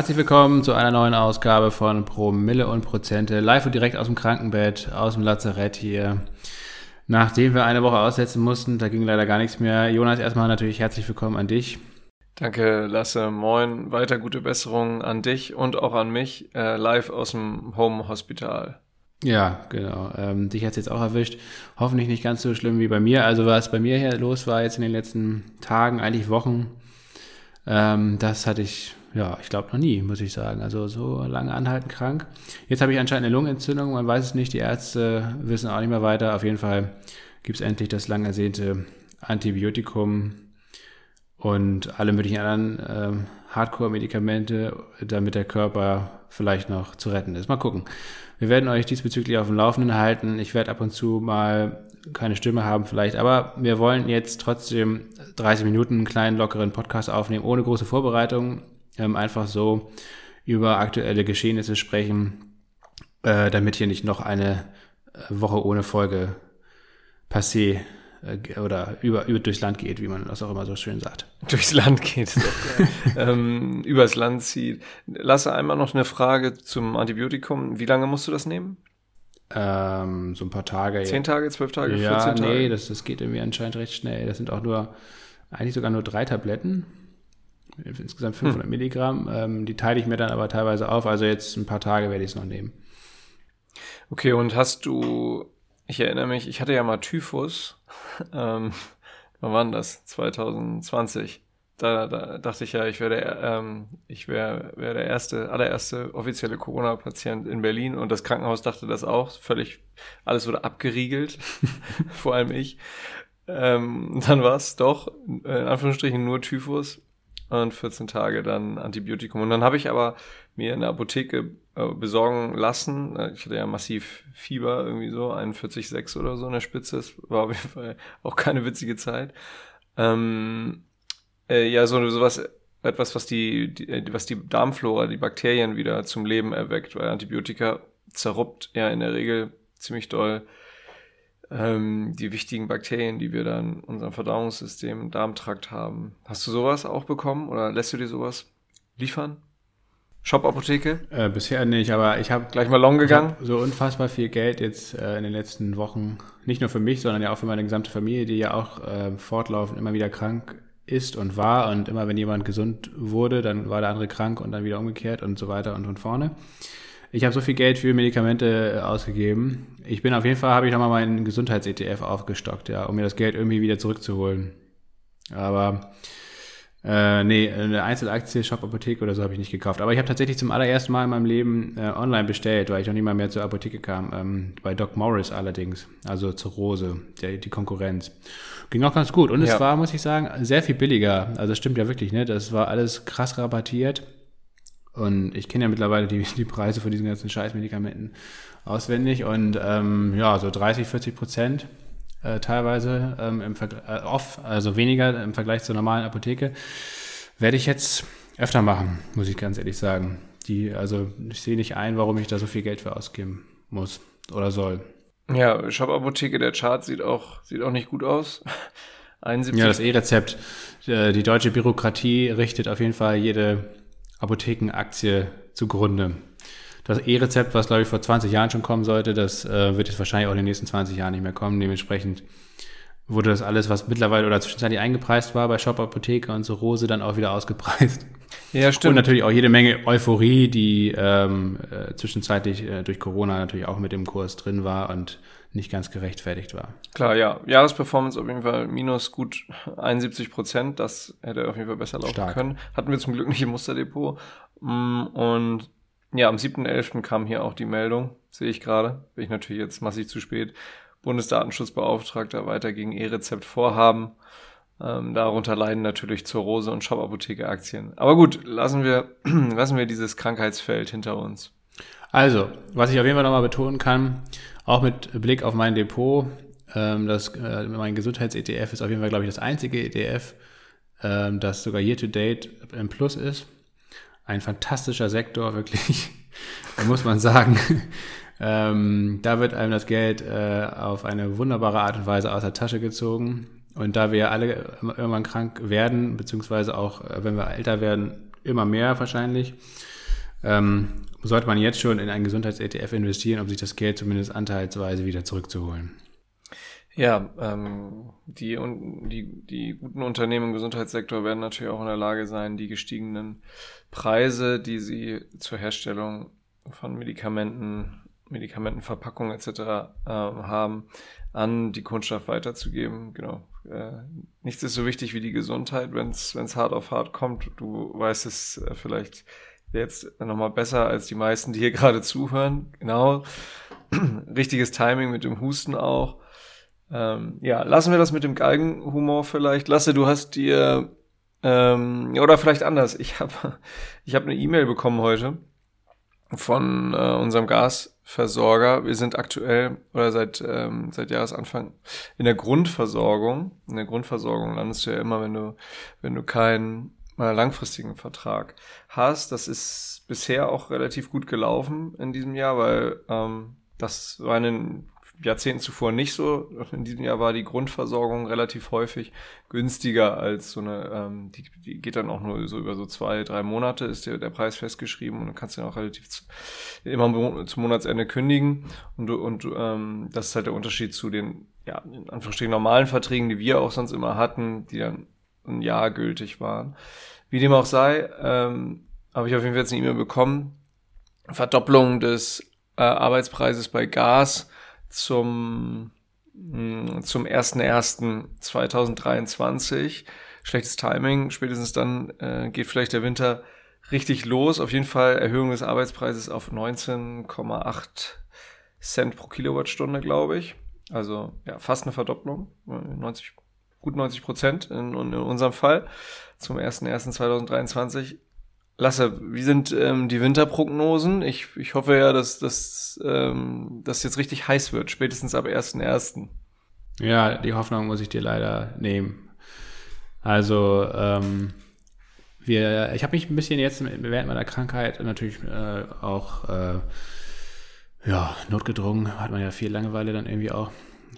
Herzlich willkommen zu einer neuen Ausgabe von Promille und Prozente. Live und direkt aus dem Krankenbett, aus dem Lazarett hier. Nachdem wir eine Woche aussetzen mussten, da ging leider gar nichts mehr. Jonas, erstmal natürlich herzlich willkommen an dich. Danke, Lasse. Moin. Weiter gute Besserung an dich und auch an mich, äh, live aus dem Home Hospital. Ja, genau. Ähm, dich hat es jetzt auch erwischt. Hoffentlich nicht ganz so schlimm wie bei mir. Also was bei mir hier los war jetzt in den letzten Tagen, eigentlich Wochen, ähm, das hatte ich ja, ich glaube noch nie, muss ich sagen. Also so lange anhaltend krank. Jetzt habe ich anscheinend eine Lungenentzündung, man weiß es nicht, die Ärzte wissen auch nicht mehr weiter. Auf jeden Fall gibt es endlich das lang ersehnte Antibiotikum und alle möglichen anderen ähm, Hardcore-Medikamente, damit der Körper vielleicht noch zu retten ist. Mal gucken. Wir werden euch diesbezüglich auf dem Laufenden halten. Ich werde ab und zu mal keine Stimme haben vielleicht, aber wir wollen jetzt trotzdem 30 Minuten einen kleinen lockeren Podcast aufnehmen, ohne große Vorbereitung ähm, einfach so über aktuelle Geschehnisse sprechen, äh, damit hier nicht noch eine äh, Woche ohne Folge passé äh, oder über, über durchs Land geht, wie man das auch immer so schön sagt. Durchs Land geht, ähm, übers Land zieht. Lasse einmal noch eine Frage zum Antibiotikum. Wie lange musst du das nehmen? Ähm, so ein paar Tage. Zehn Tage, zwölf Tage, ja, 14 Tage? nee, das, das geht irgendwie anscheinend recht schnell. Das sind auch nur, eigentlich sogar nur drei Tabletten insgesamt 500 hm. Milligramm. Ähm, die teile ich mir dann aber teilweise auf. Also jetzt ein paar Tage werde ich es noch nehmen. Okay, und hast du, ich erinnere mich, ich hatte ja mal Typhus. Ähm, wann war das? 2020. Da, da dachte ich ja, ich wäre der, ähm, ich wäre wär der erste, allererste offizielle Corona-Patient in Berlin und das Krankenhaus dachte das auch. Völlig, alles wurde abgeriegelt, vor allem ich. Ähm, dann war es doch, in Anführungsstrichen, nur Typhus und 14 Tage dann Antibiotikum. Und dann habe ich aber mir in der Apotheke äh, besorgen lassen. Äh, ich hatte ja massiv Fieber, irgendwie so, 41,6 oder so in der Spitze. Das war auf jeden Fall auch keine witzige Zeit. Ähm, äh, ja, so sowas, etwas, was die, die, äh, was die Darmflora, die Bakterien wieder zum Leben erweckt, weil Antibiotika zerruppt ja in der Regel ziemlich doll ähm, die wichtigen Bakterien, die wir dann in unserem Verdauungssystem, Darmtrakt haben. Hast du sowas auch bekommen oder lässt du dir sowas liefern? Shop-Apotheke? Äh, bisher nicht, aber ich habe gleich mal long gegangen. so unfassbar viel Geld jetzt äh, in den letzten Wochen, nicht nur für mich, sondern ja auch für meine gesamte Familie, die ja auch äh, fortlaufend immer wieder krank ist und war und immer wenn jemand gesund wurde, dann war der andere krank und dann wieder umgekehrt und so weiter und von vorne. Ich habe so viel Geld für Medikamente äh, ausgegeben. Ich bin auf jeden Fall, habe ich nochmal meinen Gesundheits-ETF aufgestockt, ja, um mir das Geld irgendwie wieder zurückzuholen. Aber äh, nee, eine Einzelaktie, Shop, Apotheke oder so habe ich nicht gekauft. Aber ich habe tatsächlich zum allerersten Mal in meinem Leben äh, online bestellt, weil ich noch nie mal mehr zur Apotheke kam. Ähm, bei Doc Morris allerdings, also zur Rose, der, die Konkurrenz. Ging auch ganz gut. Und ja. es war, muss ich sagen, sehr viel billiger. Also das stimmt ja wirklich, ne? Das war alles krass rabattiert. Und ich kenne ja mittlerweile die, die Preise von diesen ganzen Scheißmedikamenten auswendig und ähm, ja, so 30, 40 Prozent äh, teilweise ähm, im Vergleich, äh, off, also weniger im Vergleich zur normalen Apotheke, werde ich jetzt öfter machen, muss ich ganz ehrlich sagen. Die, also ich sehe nicht ein, warum ich da so viel Geld für ausgeben muss oder soll. Ja, Shop-Apotheke, der Chart sieht auch, sieht auch nicht gut aus. 71. Ja, das E-Rezept. Äh, die deutsche Bürokratie richtet auf jeden Fall jede Apothekenaktie zugrunde. Das E-Rezept, was glaube ich vor 20 Jahren schon kommen sollte, das äh, wird jetzt wahrscheinlich auch in den nächsten 20 Jahren nicht mehr kommen. Dementsprechend wurde das alles, was mittlerweile oder zwischenzeitlich eingepreist war bei Shop Apotheke und so Rose, dann auch wieder ausgepreist. Ja, stimmt. Und natürlich auch jede Menge Euphorie, die ähm, äh, zwischenzeitlich äh, durch Corona natürlich auch mit dem Kurs drin war und nicht ganz gerechtfertigt war. Klar, ja. Jahresperformance auf jeden Fall minus gut 71 Prozent. Das hätte auf jeden Fall besser laufen Stark. können. Hatten wir zum Glück nicht im Musterdepot. Mm, und ja, am 7.11. kam hier auch die Meldung, sehe ich gerade. Bin ich natürlich jetzt massiv zu spät. Bundesdatenschutzbeauftragter weiter gegen E-Rezept vorhaben. Ähm, darunter leiden natürlich zur Rose und Shop-Apotheke Aktien. Aber gut, lassen wir, lassen wir dieses Krankheitsfeld hinter uns. Also, was ich auf jeden Fall nochmal betonen kann, auch mit Blick auf mein Depot, ähm, das, äh, mein Gesundheits-ETF ist auf jeden Fall, glaube ich, das einzige ETF, ähm, das sogar year-to-date im Plus ist. Ein fantastischer Sektor, wirklich, muss man sagen. ähm, da wird einem das Geld äh, auf eine wunderbare Art und Weise aus der Tasche gezogen. Und da wir alle irgendwann krank werden, beziehungsweise auch, äh, wenn wir älter werden, immer mehr wahrscheinlich. Ähm, sollte man jetzt schon in einen Gesundheits-ETF investieren, um sich das Geld zumindest anteilsweise wieder zurückzuholen. Ja, ähm, die, die, die guten Unternehmen im Gesundheitssektor werden natürlich auch in der Lage sein, die gestiegenen Preise, die sie zur Herstellung von Medikamenten, Medikamentenverpackungen etc. Äh, haben, an die Kundschaft weiterzugeben. Genau. Äh, nichts ist so wichtig wie die Gesundheit, wenn es hart auf hart kommt. Du weißt es äh, vielleicht jetzt nochmal besser als die meisten, die hier gerade zuhören. Genau. Richtiges Timing mit dem Husten auch. Ähm, ja, lassen wir das mit dem Galgenhumor vielleicht. Lasse, du hast dir ähm, oder vielleicht anders. Ich habe ich hab eine E-Mail bekommen heute von äh, unserem Gasversorger. Wir sind aktuell oder seit ähm, seit Jahresanfang in der Grundversorgung. In der Grundversorgung landest du ja immer, wenn du wenn du keinen mal langfristigen Vertrag hast. Das ist bisher auch relativ gut gelaufen in diesem Jahr, weil ähm, das war in den Jahrzehnten zuvor nicht so. In diesem Jahr war die Grundversorgung relativ häufig günstiger als so eine, ähm, die, die geht dann auch nur so über so zwei, drei Monate, ist der, der Preis festgeschrieben und dann kannst du dann auch relativ zu, immer zum Monatsende kündigen. Und, und ähm, das ist halt der Unterschied zu den, ja, in Anführungsstrichen normalen Verträgen, die wir auch sonst immer hatten, die dann ein Jahr gültig waren. Wie dem auch sei, ähm, habe ich auf jeden Fall jetzt eine E-Mail bekommen. Verdopplung des äh, Arbeitspreises bei Gas zum, mh, hm, zum 01.01.2023. Schlechtes Timing, spätestens dann äh, geht vielleicht der Winter richtig los. Auf jeden Fall Erhöhung des Arbeitspreises auf 19,8 Cent pro Kilowattstunde, glaube ich. Also ja, fast eine Verdopplung. 90, gut 90 Prozent in, in unserem Fall zum 01.01.2023. Lasse, wie sind ähm, die Winterprognosen? Ich, ich hoffe ja, dass das ähm, jetzt richtig heiß wird, spätestens ab 1.1. Ja, die Hoffnung muss ich dir leider nehmen. Also, ähm, wir, ich habe mich ein bisschen jetzt während meiner Krankheit natürlich äh, auch äh, ja, notgedrungen, hat man ja viel Langeweile dann irgendwie auch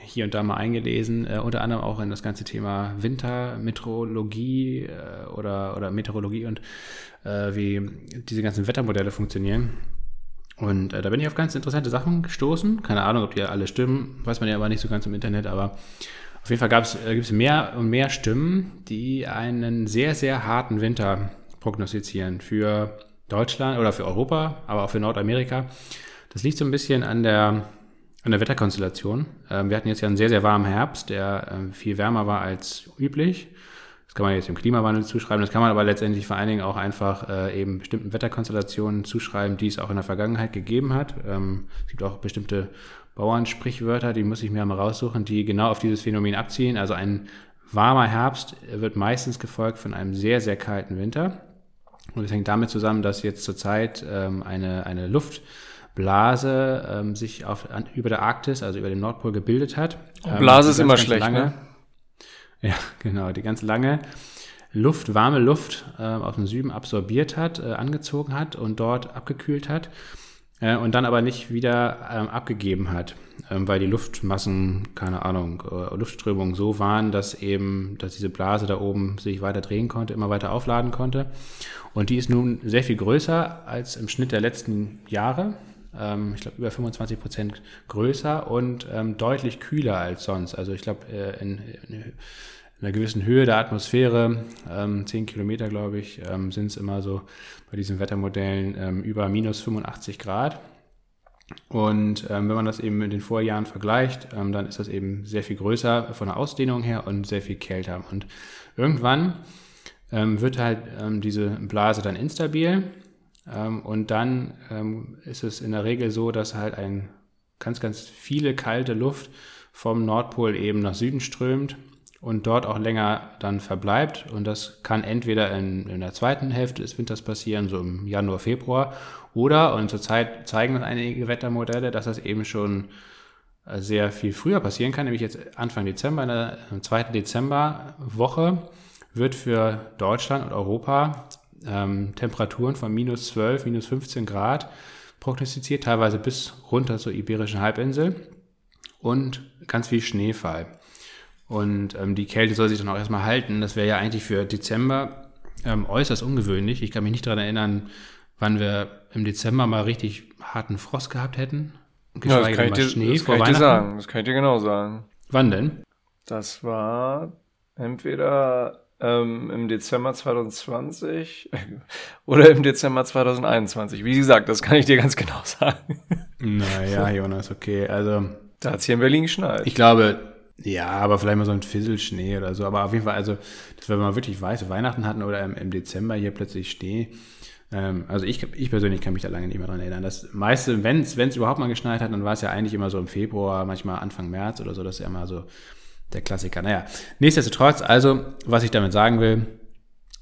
hier und da mal eingelesen, äh, unter anderem auch in das ganze Thema Wintermeteorologie äh, oder, oder Meteorologie und äh, wie diese ganzen Wettermodelle funktionieren. Und äh, da bin ich auf ganz interessante Sachen gestoßen. Keine Ahnung, ob die alle stimmen, weiß man ja aber nicht so ganz im Internet, aber auf jeden Fall äh, gibt es mehr und mehr Stimmen, die einen sehr, sehr harten Winter prognostizieren für Deutschland oder für Europa, aber auch für Nordamerika. Das liegt so ein bisschen an der an der Wetterkonstellation. Ähm, wir hatten jetzt ja einen sehr, sehr warmen Herbst, der ähm, viel wärmer war als üblich. Das kann man jetzt dem Klimawandel zuschreiben. Das kann man aber letztendlich vor allen Dingen auch einfach äh, eben bestimmten Wetterkonstellationen zuschreiben, die es auch in der Vergangenheit gegeben hat. Ähm, es gibt auch bestimmte Bauernsprichwörter, die muss ich mir mal raussuchen, die genau auf dieses Phänomen abziehen. Also ein warmer Herbst wird meistens gefolgt von einem sehr, sehr kalten Winter. Und es hängt damit zusammen, dass jetzt zurzeit ähm, eine, eine Luft Blase ähm, sich auf, an, über der Arktis, also über dem Nordpol gebildet hat. Ähm, Blase ist immer schlecht, lange, ne? Ja, genau, die ganz lange Luft, warme Luft äh, aus dem Süden absorbiert hat, äh, angezogen hat und dort abgekühlt hat äh, und dann aber nicht wieder ähm, abgegeben hat, ähm, weil die Luftmassen, keine Ahnung, äh, Luftströmungen so waren, dass eben, dass diese Blase da oben sich weiter drehen konnte, immer weiter aufladen konnte. Und die ist nun sehr viel größer als im Schnitt der letzten Jahre ähm, ich glaube, über 25 Prozent größer und ähm, deutlich kühler als sonst. Also ich glaube, äh, in, in, einer gewissen Höhe der Atmosphäre, ähm, 10 Kilometer, glaube ich, ähm, sind es immer so bei diesen Wettermodellen ähm, über minus 85 Grad. Und ähm, wenn man das eben mit den Vorjahren vergleicht, ähm, dann ist das eben sehr viel größer von der Ausdehnung her und sehr viel kälter. Und irgendwann ähm, wird halt ähm, diese Blase dann instabil und dann ähm, ist es in der Regel so, dass halt ein ganz, ganz viele kalte Luft vom Nordpol eben nach Süden strömt und dort auch länger dann verbleibt. Und das kann entweder in, in der zweiten Hälfte des Winters passieren, so im Januar, Februar, oder, und zurzeit zeigen einige Wettermodelle, dass das eben schon äh, sehr viel früher passieren kann, nämlich jetzt Anfang Dezember, in der zweiten Dezemberwoche wird für Deutschland und Europa ähm, Temperaturen von minus 12, minus 15 Grad prognostiziert, teilweise bis runter zur Iberischen Halbinsel und ganz viel Schneefall. Und ähm, die Kälte soll sich dann auch erstmal halten. Das wäre ja eigentlich für Dezember ähm, äußerst ungewöhnlich. Ich kann mich nicht daran erinnern, wann wir im Dezember mal richtig harten Frost gehabt hätten. Ja, das kann ich dir, Schnee das kann ich dir sagen. Das kann ich dir genau sagen. Wann denn? Das war entweder ähm, im Dezember 2020 oder im Dezember 2021. Wie gesagt, das kann ich dir ganz genau sagen. Naja, Jonas, okay. Also. Da hat es hier in Berlin geschneit. Ich glaube, ja, aber vielleicht mal so ein Fisselschnee oder so. Aber auf jeden Fall, also, dass wir mal wirklich weiße Weihnachten hatten oder im, im Dezember hier plötzlich Schnee. Ähm, also ich, ich persönlich kann mich da lange nicht mehr dran erinnern. Das meiste, wenn es überhaupt mal geschneit hat, dann war es ja eigentlich immer so im Februar, manchmal Anfang März oder so. Das ist ja immer so der Klassiker. Naja, nichtsdestotrotz, also, was ich damit sagen will,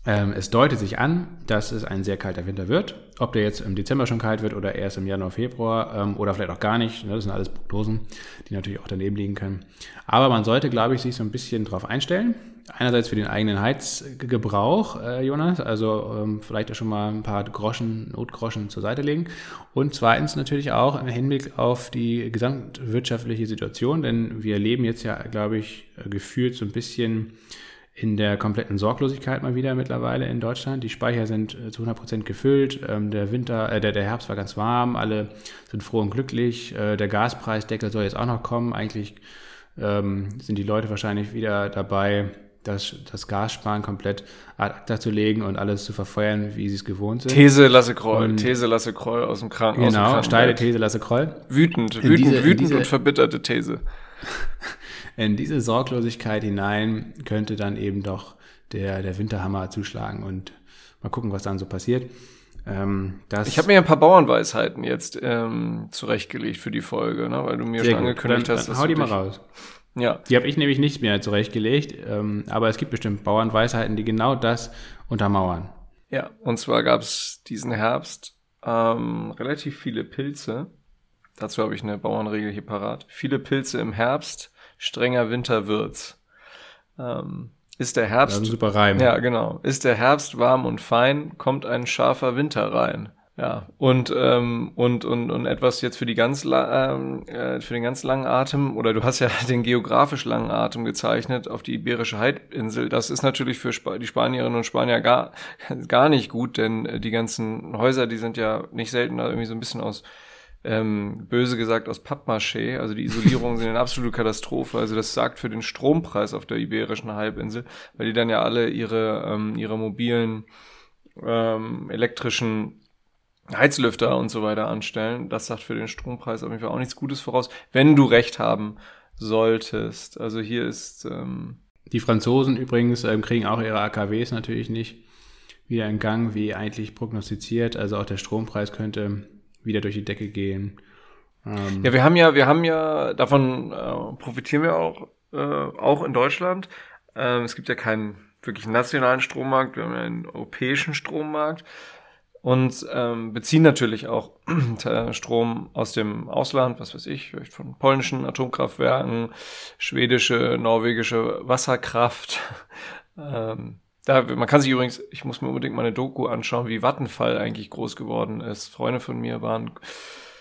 ähm, es deutet sich an, dass es ein sehr kalter Winter wird. Ob der jetzt im Dezember schon kalt wird oder erst im Januar, Februar ähm, oder vielleicht auch gar nicht. Ne, das sind alles Prognosen, die natürlich auch daneben liegen können. Aber man sollte, glaube ich, sich so ein bisschen drauf einstellen. Einerseits für den eigenen Heizgebrauch, äh, Jonas, also ähm, vielleicht auch schon mal ein paar Groschen, Notgroschen zur Seite legen. Und zweitens natürlich auch im Hinblick auf die gesamtwirtschaftliche Situation, denn wir leben jetzt ja, glaube ich, gefühlt so ein bisschen in der kompletten Sorglosigkeit mal wieder mittlerweile in Deutschland. Die Speicher sind äh, zu 100 Prozent gefüllt. Ähm, der Winter, äh, der, der Herbst war ganz warm. Alle sind froh und glücklich. Äh, der Gaspreisdeckel soll jetzt auch noch kommen. Eigentlich ähm, sind die Leute wahrscheinlich wieder dabei, das, das Gassparen komplett ad acta zu legen und alles zu verfeuern, wie sie es gewohnt sind. These Lasse Kroll, und These Lasse Kroll aus dem Krankenhaus. Genau, steile These Lasse Kroll. Wütend, wütend, diese, wütend diese, und verbitterte These. in diese Sorglosigkeit hinein könnte dann eben doch der, der Winterhammer zuschlagen und mal gucken, was dann so passiert. Ähm, ich habe mir ein paar Bauernweisheiten jetzt ähm, zurechtgelegt für die Folge, ne, weil du mir schon angekündigt dann, hast. Dann hau die mal raus. Ja. Die habe ich nämlich nicht mehr zurechtgelegt, ähm, aber es gibt bestimmt Bauernweisheiten, die genau das untermauern. Ja, und zwar gab es diesen Herbst ähm, relativ viele Pilze. Dazu habe ich eine Bauernregel hier parat. Viele Pilze im Herbst, strenger Winter wird's. Ähm, ist der Herbst. Ein super Reim. Ja, genau. Ist der Herbst warm und fein, kommt ein scharfer Winter rein. Ja, und, ähm, und, und, und etwas jetzt für die ganz ähm, äh, für den ganz langen Atem, oder du hast ja den geografisch langen Atem gezeichnet auf die Iberische Halbinsel. Das ist natürlich für Sp die Spanierinnen und Spanier gar, gar nicht gut, denn äh, die ganzen Häuser, die sind ja nicht selten irgendwie so ein bisschen aus ähm, böse gesagt aus Pappmaché. Also die Isolierungen sind eine absolute Katastrophe. Also das sagt für den Strompreis auf der Iberischen Halbinsel, weil die dann ja alle ihre, ähm, ihre mobilen ähm, elektrischen Heizlüfter und so weiter anstellen. Das sagt für den Strompreis auf jeden Fall auch nichts Gutes voraus, wenn du recht haben solltest. Also hier ist. Ähm die Franzosen übrigens ähm, kriegen auch ihre AKWs natürlich nicht wieder in Gang, wie eigentlich prognostiziert. Also auch der Strompreis könnte wieder durch die Decke gehen. Ähm ja, wir haben ja, wir haben ja, davon äh, profitieren wir auch, äh, auch in Deutschland. Ähm, es gibt ja keinen wirklich nationalen Strommarkt, wir haben ja einen europäischen Strommarkt und ähm, beziehen natürlich auch Strom aus dem Ausland, was weiß ich, vielleicht von polnischen Atomkraftwerken, schwedische, norwegische Wasserkraft. ähm, da, man kann sich übrigens, ich muss mir unbedingt mal eine Doku anschauen, wie Vattenfall eigentlich groß geworden ist. Freunde von mir waren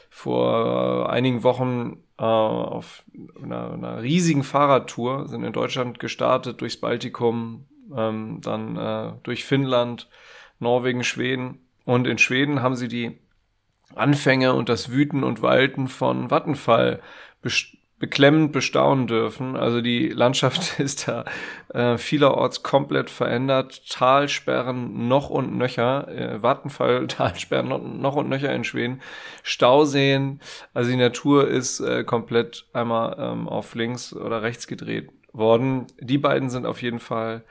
vor einigen Wochen äh, auf einer, einer, riesigen Fahrradtour, sind in Deutschland gestartet, durchs Baltikum, ähm, dann äh, durch Finnland, Norwegen, Schweden. Und in Schweden haben sie die Anfänge und das Wüten und Walten von Vattenfall beklemmend bestaunen dürfen. Also die Landschaft ist da äh, vielerorts komplett verändert. Talsperren noch und nöcher, äh, Vattenfall, Talsperren noch, noch, und nöcher in Schweden, Stauseen. Also die Natur ist äh, komplett einmal ähm, auf links oder rechts gedreht worden. Die beiden sind auf jeden Fall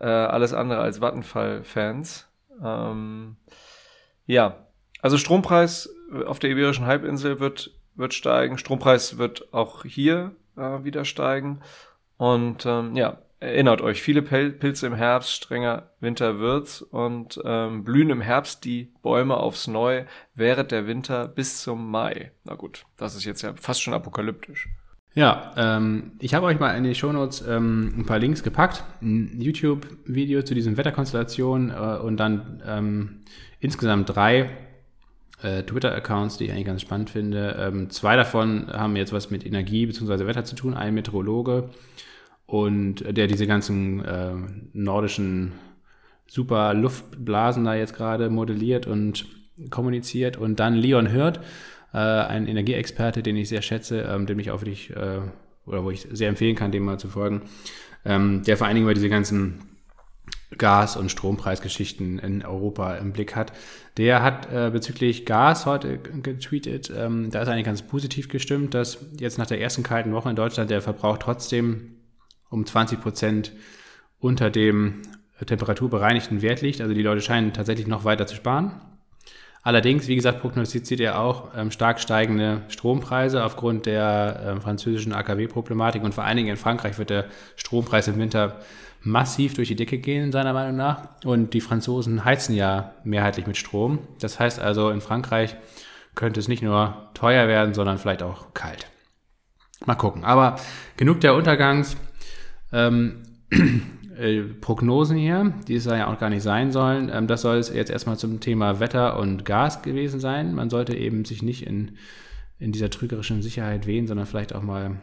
äh, alles andere als Vattenfall-Fans. Ähm, ja, also Strompreis auf der Iberischen Halbinsel wird wird steigen, Strompreis wird auch hier äh, wieder steigen. Und ähm, ja, erinnert euch, viele Pilze im Herbst, strenger Winter wird's und ähm, blühen im Herbst die Bäume aufs Neu während der Winter bis zum Mai. Na gut, das ist jetzt ja fast schon apokalyptisch. Ja, ähm, ich habe euch mal in die Shownotes ähm, ein paar Links gepackt. Ein YouTube-Video zu diesen Wetterkonstellationen äh, und dann ähm, insgesamt drei äh, Twitter-Accounts, die ich eigentlich ganz spannend finde. Ähm, zwei davon haben jetzt was mit Energie bzw. Wetter zu tun. Ein Meteorologe und der diese ganzen äh, nordischen super Luftblasen da jetzt gerade modelliert und kommuniziert. Und dann Leon Hirt, äh, ein Energieexperte, den ich sehr schätze, ähm, dem ich auch wirklich, äh, oder wo ich sehr empfehlen kann, dem mal zu folgen, ähm, der vor allen Dingen über diese ganzen Gas- und Strompreisgeschichten in Europa im Blick hat. Der hat äh, bezüglich Gas heute getweetet, ähm, da ist eigentlich ganz positiv gestimmt, dass jetzt nach der ersten kalten Woche in Deutschland der Verbrauch trotzdem um 20 Prozent unter dem temperaturbereinigten Wert liegt. Also die Leute scheinen tatsächlich noch weiter zu sparen. Allerdings, wie gesagt, prognostiziert er auch ähm, stark steigende Strompreise aufgrund der ähm, französischen AKW-Problematik und vor allen Dingen in Frankreich wird der Strompreis im Winter massiv durch die Decke gehen, seiner Meinung nach. Und die Franzosen heizen ja mehrheitlich mit Strom. Das heißt also, in Frankreich könnte es nicht nur teuer werden, sondern vielleicht auch kalt. Mal gucken. Aber genug der Untergangs. Ähm, äh, hier, die es ja auch gar nicht sein sollen. Ähm, das soll es jetzt erstmal zum Thema Wetter und Gas gewesen sein. Man sollte eben sich nicht in, in dieser trügerischen Sicherheit wehen, sondern vielleicht auch mal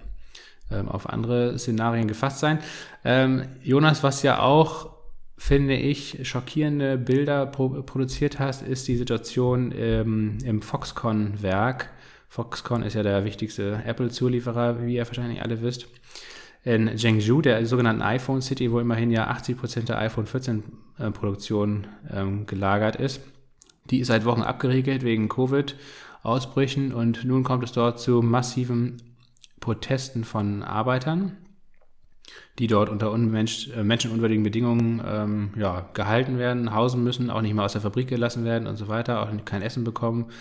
auf andere Szenarien gefasst sein. Ähm, Jonas, was ja auch, finde ich, schockierende Bilder pro produziert hast, ist die Situation ähm, im Foxconn-Werk. Foxconn ist ja der wichtigste Apple-Zulieferer, wie ihr wahrscheinlich alle wisst. In Zhengzhou, der sogenannten iPhone City, wo immerhin ja 80% der iPhone 14 äh, ähm, gelagert ist. Die ist seit Wochen abgeriegelt wegen Covid-Ausbrüchen und nun kommt es dort zu massiven Protesten von Arbeitern, die dort unter unmensch, äh, menschenunwürdigen Bedingungen ähm, ja, gehalten werden, hausen müssen, auch nicht mehr aus der Fabrik gelassen werden und so weiter, auch kein Essen bekommen.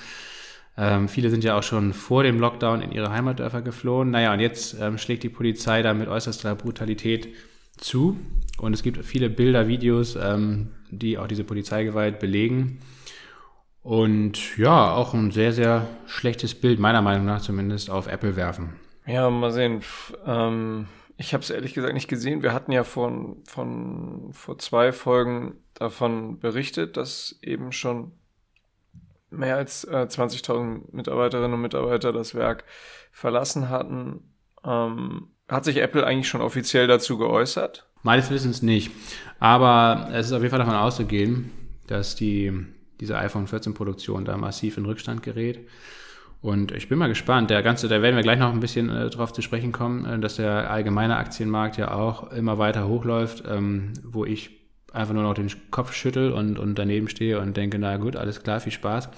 Ähm, viele sind ja auch schon vor dem Lockdown in ihre Heimatdörfer geflohen. Naja, und jetzt ähm, schlägt die Polizei da mit äußerster Brutalität zu. Und es gibt viele Bilder, Videos, ähm, die auch diese Polizeigewalt belegen. Und ja, auch ein sehr, sehr schlechtes Bild, meiner Meinung nach zumindest, auf Apple werfen. Ja, mal sehen. Ähm, ich habe es ehrlich gesagt nicht gesehen. Wir hatten ja von, von vor zwei Folgen davon berichtet, dass eben schon mehr als äh, 20.000 Mitarbeiterinnen und Mitarbeiter das Werk verlassen hatten. Ähm, hat sich Apple eigentlich schon offiziell dazu geäußert? Meines Wissens nicht. Aber es ist auf jeden Fall davon auszugehen, dass die, diese iPhone 14 Produktion da massiv in Rückstand gerät. Und ich bin mal gespannt. Der ganze, da werden wir gleich noch ein bisschen äh, drauf zu sprechen kommen, äh, dass der allgemeine Aktienmarkt ja auch immer weiter hochläuft, ähm, wo ich einfach nur noch den Kopf schüttel und, und daneben stehe und denke, na gut, alles klar, viel Spaß.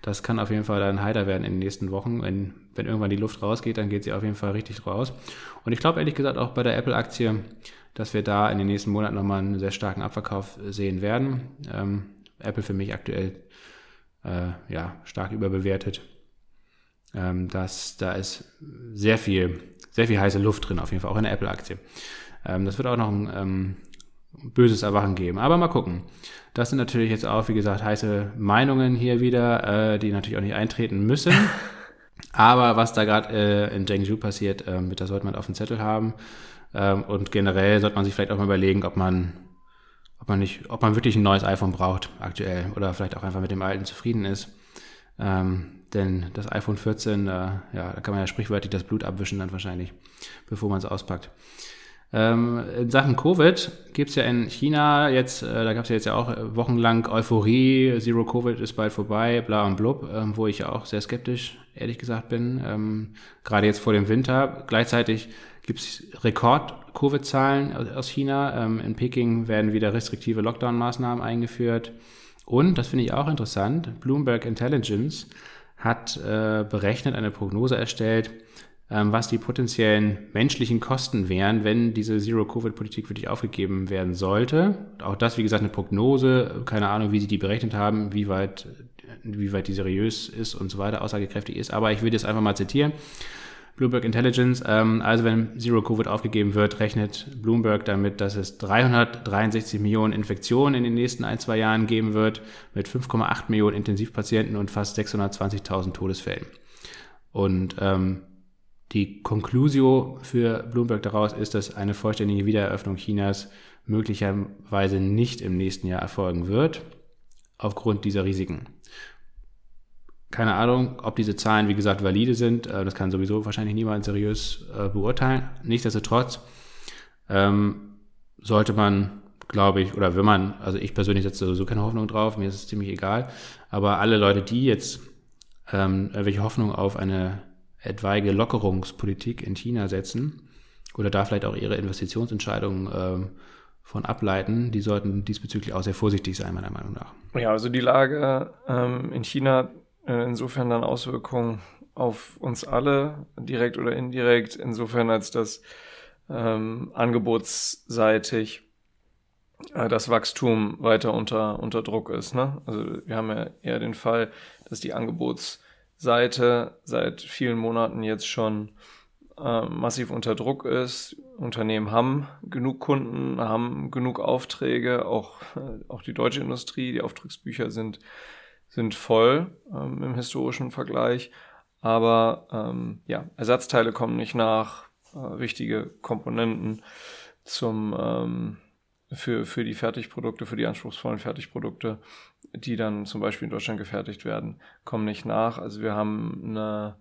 Das kann auf jeden Fall dann heiter werden in den nächsten Wochen. Wenn, wenn irgendwann die Luft rausgeht, dann geht sie auf jeden Fall richtig raus. Und ich glaube ehrlich gesagt auch bei der Apple-Aktie, dass wir da in den nächsten Monaten nochmal einen sehr starken Abverkauf sehen werden. Ähm, Apple für mich aktuell äh, ja, stark überbewertet ähm, dass da ist sehr viel, sehr viel heiße Luft drin, auf jeden Fall, auch in der Apple-Aktie. Ähm, das wird auch noch ein ähm, böses Erwachen geben. Aber mal gucken. Das sind natürlich jetzt auch, wie gesagt, heiße Meinungen hier wieder, äh, die natürlich auch nicht eintreten müssen. Aber was da gerade äh, in Zhengzhou passiert, ähm, das sollte man auf dem Zettel haben. Ähm, und generell sollte man sich vielleicht auch mal überlegen, ob man, ob man nicht, ob man wirklich ein neues iPhone braucht aktuell oder vielleicht auch einfach mit dem alten zufrieden ist. Ähm, denn das iPhone 14, äh, ja, da kann man ja sprichwörtlich das Blut abwischen dann wahrscheinlich, bevor man es auspackt. Ähm, in Sachen Covid gibt es ja in China jetzt, äh, da gab es ja jetzt ja auch wochenlang Euphorie, Zero Covid ist bald vorbei, bla und blub, ähm, wo ich auch sehr skeptisch, ehrlich gesagt, bin. Ähm, Gerade jetzt vor dem Winter. Gleichzeitig gibt es Rekord-Covid-Zahlen aus China. Ähm, in Peking werden wieder restriktive Lockdown-Maßnahmen eingeführt. Und, das finde ich auch interessant, Bloomberg Intelligence hat äh, berechnet, eine Prognose erstellt, ähm, was die potenziellen menschlichen Kosten wären, wenn diese Zero-Covid-Politik wirklich aufgegeben werden sollte. Auch das, wie gesagt, eine Prognose, keine Ahnung, wie sie die berechnet haben, wie weit, wie weit die seriös ist und so weiter, aussagekräftig ist. Aber ich will das einfach mal zitieren. Bloomberg Intelligence. Ähm, also wenn Zero Covid aufgegeben wird, rechnet Bloomberg damit, dass es 363 Millionen Infektionen in den nächsten ein, zwei Jahren geben wird, mit 5,8 Millionen Intensivpatienten und fast 620.000 Todesfällen. Und ähm, die Conclusio für Bloomberg daraus ist, dass eine vollständige Wiedereröffnung Chinas möglicherweise nicht im nächsten Jahr erfolgen wird, aufgrund dieser Risiken. Keine Ahnung, ob diese Zahlen, wie gesagt, valide sind. Äh, das kann sowieso wahrscheinlich niemand seriös äh, beurteilen. Nichtsdestotrotz ähm, sollte man glaube ich, oder wenn man, also ich persönlich setze sowieso keine Hoffnung drauf, mir ist es ziemlich egal, aber alle Leute, die jetzt ähm, welche Hoffnung auf eine etwaige Lockerungspolitik in China setzen oder da vielleicht auch ihre Investitionsentscheidungen ähm, von ableiten, die sollten diesbezüglich auch sehr vorsichtig sein, meiner Meinung nach. Ja, also die Lage ähm, in China insofern dann Auswirkungen auf uns alle, direkt oder indirekt, insofern als dass ähm, angebotsseitig äh, das Wachstum weiter unter, unter Druck ist. Ne? Also wir haben ja eher den Fall, dass die Angebotsseite seit vielen Monaten jetzt schon äh, massiv unter Druck ist. Unternehmen haben genug Kunden, haben genug Aufträge, auch, äh, auch die deutsche Industrie, die Auftragsbücher sind, sind voll ähm, im historischen Vergleich. Aber ähm, ja, Ersatzteile kommen nicht nach, äh, wichtige Komponenten zum ähm, für, für die Fertigprodukte, für die anspruchsvollen Fertigprodukte, die dann zum Beispiel in Deutschland gefertigt werden, kommen nicht nach. Also wir haben eine,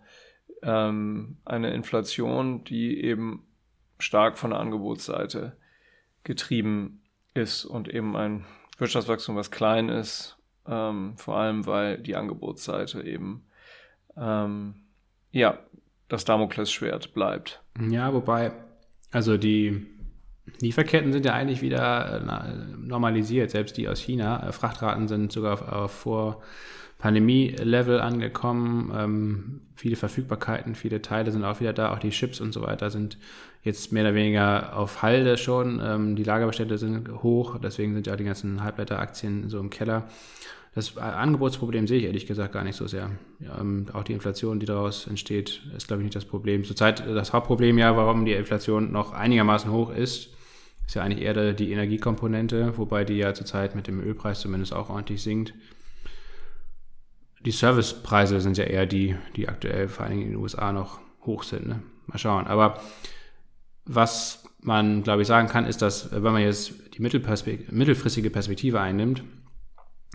ähm, eine Inflation, die eben stark von der Angebotsseite getrieben ist und eben ein Wirtschaftswachstum, was klein ist, ähm, vor allem weil die Angebotsseite eben ähm, ja das Damoklesschwert bleibt. Ja, wobei, also die Lieferketten sind ja eigentlich wieder äh, normalisiert, selbst die aus China. Äh, Frachtraten sind sogar vor Pandemie-Level angekommen. Ähm, viele Verfügbarkeiten, viele Teile sind auch wieder da. Auch die Chips und so weiter sind jetzt mehr oder weniger auf Halde schon. Ähm, die Lagerbestände sind hoch, deswegen sind ja die ganzen Halbleiteraktien so im Keller. Das Angebotsproblem sehe ich ehrlich gesagt gar nicht so sehr. Ja, ähm, auch die Inflation, die daraus entsteht, ist, glaube ich, nicht das Problem. Zurzeit das Hauptproblem ja, warum die Inflation noch einigermaßen hoch ist, ist ja eigentlich eher die Energiekomponente, wobei die ja zurzeit mit dem Ölpreis zumindest auch ordentlich sinkt. Die Servicepreise sind ja eher die, die aktuell vor allen Dingen in den USA noch hoch sind. Ne? Mal schauen. Aber was man, glaube ich, sagen kann, ist, dass wenn man jetzt die mittelfristige Perspektive einnimmt,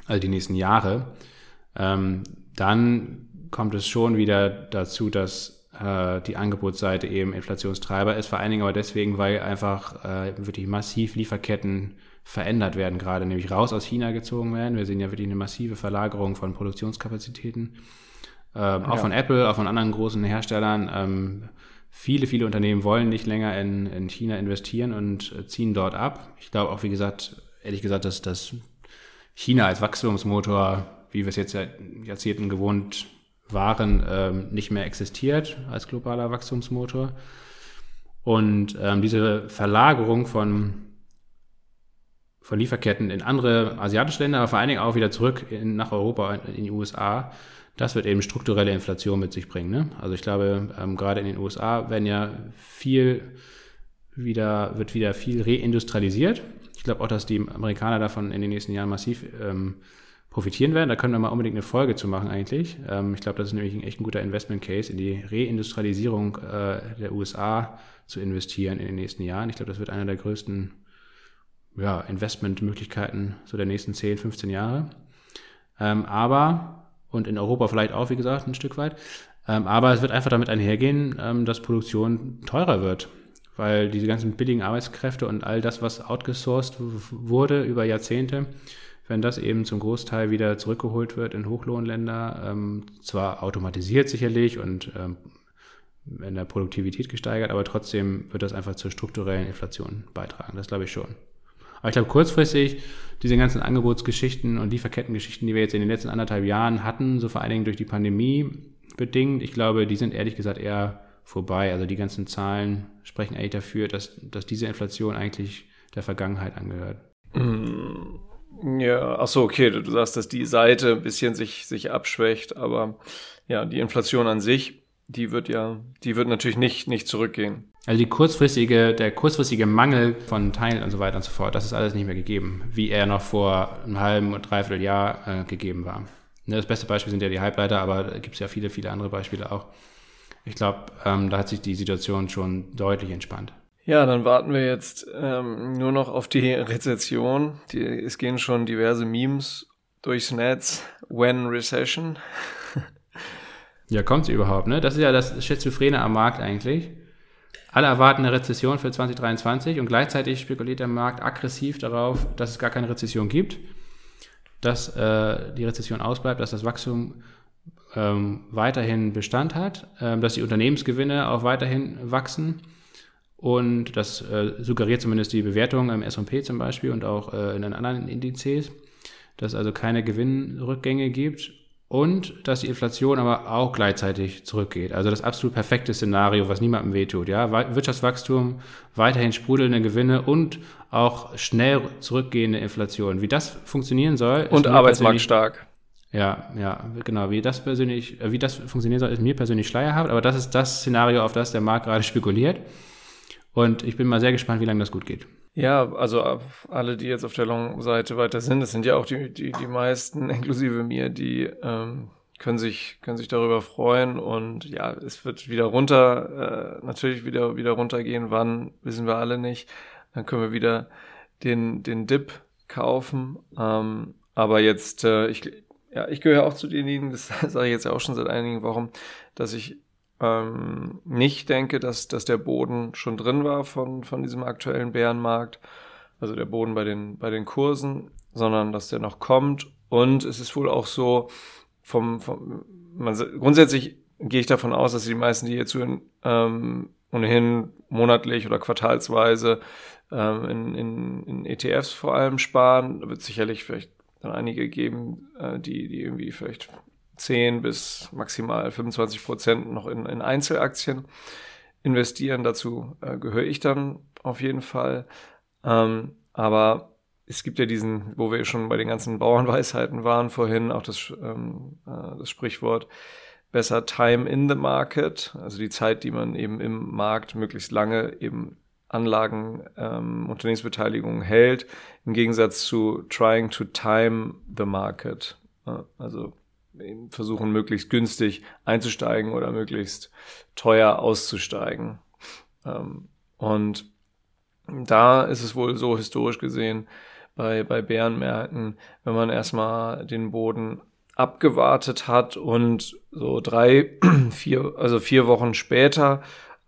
also die nächsten Jahre, ähm, dann kommt es schon wieder dazu, dass äh, die Angebotsseite eben Inflationstreiber ist, vor allen Dingen aber deswegen, weil einfach äh, wirklich massiv Lieferketten verändert werden, gerade nämlich raus aus China gezogen werden. Wir sehen ja wirklich eine massive Verlagerung von Produktionskapazitäten, ähm, auch ja. von Apple, auch von anderen großen Herstellern. Ähm, viele, viele Unternehmen wollen nicht länger in, in China investieren und äh, ziehen dort ab. Ich glaube auch, wie gesagt, ehrlich gesagt, dass, dass China als Wachstumsmotor, wie wir es jetzt seit Jahrzehnten gewohnt waren, ähm, nicht mehr existiert als globaler Wachstumsmotor. Und ähm, diese Verlagerung von, von Lieferketten in andere asiatische Länder, aber vor allen Dingen auch wieder zurück in, nach Europa, in die USA, das wird eben strukturelle Inflation mit sich bringen. Ne? Also ich glaube, ähm, gerade in den USA werden ja viel wieder, wird wieder viel reindustrialisiert. Ich glaube auch, dass die Amerikaner davon in den nächsten Jahren massiv ähm, profitieren werden. Da können wir mal unbedingt eine Folge zu machen eigentlich. Ähm, ich glaube, das ist nämlich ein echt ein guter Investment Case, in die Reindustrialisierung äh, der USA zu investieren in den nächsten Jahren. Ich glaube, das wird einer der größten ja, Investmentmöglichkeiten so der nächsten 10, 15 Jahre. Ähm, aber, und in Europa vielleicht auch, wie gesagt, ein Stück weit, ähm, aber es wird einfach damit einhergehen, ähm, dass Produktion teurer wird. Weil diese ganzen billigen Arbeitskräfte und all das, was outgesourced wurde über Jahrzehnte, wenn das eben zum Großteil wieder zurückgeholt wird in Hochlohnländer, ähm, zwar automatisiert sicherlich und ähm, in der Produktivität gesteigert, aber trotzdem wird das einfach zur strukturellen Inflation beitragen. Das glaube ich schon. Aber ich glaube, kurzfristig, diese ganzen Angebotsgeschichten und Lieferkettengeschichten, die wir jetzt in den letzten anderthalb Jahren hatten, so vor allen Dingen durch die Pandemie bedingt, ich glaube, die sind ehrlich gesagt eher vorbei. Also die ganzen Zahlen sprechen eigentlich dafür, dass, dass diese Inflation eigentlich der Vergangenheit angehört. Mm. Ja, ach so, okay, du sagst, dass die Seite ein bisschen sich, sich abschwächt, aber ja, die Inflation an sich, die wird ja, die wird natürlich nicht, nicht zurückgehen. Also die kurzfristige, der kurzfristige Mangel von Teilen und so weiter und so fort, das ist alles nicht mehr gegeben, wie er noch vor einem halben und dreiviertel Jahr äh, gegeben war. Ne, das beste Beispiel sind ja die Halbleiter, aber da gibt es ja viele, viele andere Beispiele auch. Ich glaube, ähm, da hat sich die Situation schon deutlich entspannt. Ja, dann warten wir jetzt ähm, nur noch auf die Rezession. Die, es gehen schon diverse Memes durchs Netz. When Recession? ja, kommt sie überhaupt, ne? Das ist ja das Schizophrene am Markt eigentlich. Alle erwarten eine Rezession für 2023 und gleichzeitig spekuliert der Markt aggressiv darauf, dass es gar keine Rezession gibt, dass äh, die Rezession ausbleibt, dass das Wachstum ähm, weiterhin Bestand hat, ähm, dass die Unternehmensgewinne auch weiterhin wachsen. Und das äh, suggeriert zumindest die Bewertung im S&P zum Beispiel und auch äh, in den anderen Indizes, dass es also keine Gewinnrückgänge gibt und dass die Inflation aber auch gleichzeitig zurückgeht. Also das absolut perfekte Szenario, was niemandem wehtut. Ja? Wirtschaftswachstum, weiterhin sprudelnde Gewinne und auch schnell zurückgehende Inflation. Wie das funktionieren soll. Und Arbeitsmarkt stark. Ja, ja, genau. Wie das persönlich, äh, wie das funktionieren soll, ist mir persönlich schleierhaft, aber das ist das Szenario, auf das der Markt gerade spekuliert. Und ich bin mal sehr gespannt, wie lange das gut geht. Ja, also alle, die jetzt auf der Long-Seite weiter sind, das sind ja auch die, die, die meisten, inklusive mir, die ähm, können, sich, können sich darüber freuen. Und ja, es wird wieder runter, äh, natürlich wieder, wieder runtergehen. Wann, wissen wir alle nicht. Dann können wir wieder den, den Dip kaufen. Ähm, aber jetzt, äh, ich, ja, ich gehöre auch zu denjenigen, das sage ich jetzt ja auch schon seit einigen Wochen, dass ich ähm, nicht denke, dass, dass der Boden schon drin war von, von diesem aktuellen Bärenmarkt, also der Boden bei den, bei den Kursen, sondern dass der noch kommt. Und es ist wohl auch so, vom, vom man, grundsätzlich gehe ich davon aus, dass die meisten, die jetzt ähm, ohnehin monatlich oder quartalsweise ähm, in, in, in ETFs vor allem sparen. Wird sicherlich vielleicht dann einige geben, äh, die, die irgendwie vielleicht 10 bis maximal 25 Prozent noch in, in Einzelaktien investieren. Dazu äh, gehöre ich dann auf jeden Fall. Ähm, aber es gibt ja diesen, wo wir schon bei den ganzen Bauernweisheiten waren vorhin, auch das, ähm, äh, das Sprichwort besser Time in the Market, also die Zeit, die man eben im Markt möglichst lange eben Anlagen, ähm, Unternehmensbeteiligungen hält, im Gegensatz zu trying to time the market. Also versuchen, möglichst günstig einzusteigen oder möglichst teuer auszusteigen. Ähm, und da ist es wohl so historisch gesehen bei, bei Bärenmärkten, wenn man erstmal den Boden abgewartet hat und so drei, vier, also vier Wochen später